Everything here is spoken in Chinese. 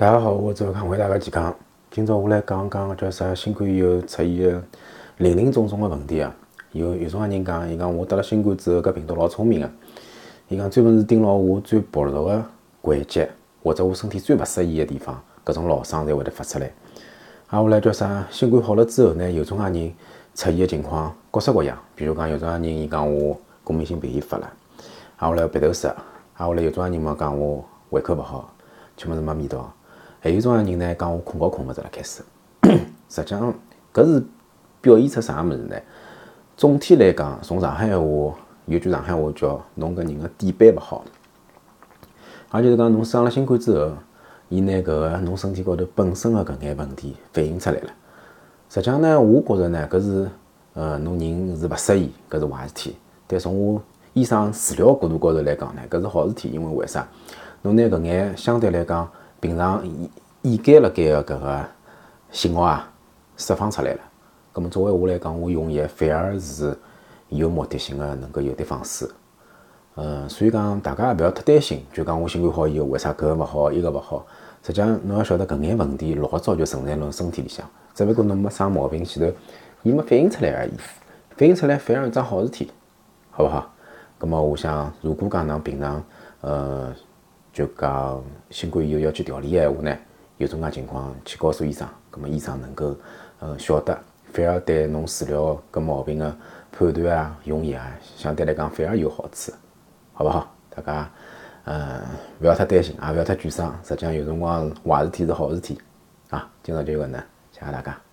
大家好，我周康为大家健康。今朝我来讲讲叫啥新冠以后出现的林林总总的问题啊。有有种人讲，伊讲我得了新冠之后，搿病毒老聪明个。伊讲专门是盯牢我最薄弱的关节，或者我身体最勿适宜的地方，搿种老伤才会得发出来。啊，后来叫啥？新冠好了之后呢，有种人出现的情况各式各样。比如讲，有种人伊讲我过敏性鼻炎发了，啊，后来鼻头塞，啊，后来有种人嘛讲我胃口勿好，吃物事没味道。还有种人呢，讲我困觉困勿着了，开始。实际上，搿是表现出啥物事呢？总体来讲，从上海话有句上海话叫“侬搿人个底板勿好”，也就是讲侬生了新冠之后，伊拿搿个侬身体高头本身个搿眼问题反映出来了。实际上呢，我觉着呢，搿是呃侬人是勿适宜，搿是坏事体。但从我医生治疗角度高头来讲呢，搿是好事体，因为为啥？侬拿搿眼相对来讲。平常掩盖了该个搿个信号啊，释放出来了。葛末作为我来讲，我用药反而是有目的性的，能够有的放矢。嗯，所以讲大家也勿要太担心，就讲我新冠好以后，为啥搿个勿好，伊个勿好？实际上侬要晓得，搿眼问题老早就存在侬身体里向，只不过侬没啥毛病前头，伊没反映出来而已。反映出来反而是桩好事体，好勿好？葛末我想，如果讲侬平常，呃。就讲新冠以后要去调理的闲话呢，有种介情况去告诉医生，葛么医生能够呃晓得，反而对侬治疗搿毛病的判断啊、用药啊，相对来讲反而有好处，好不好？大家呃不要太担心，也不要太沮丧，实际上有辰光坏事体是好事体啊。今朝就搿能，谢谢大家。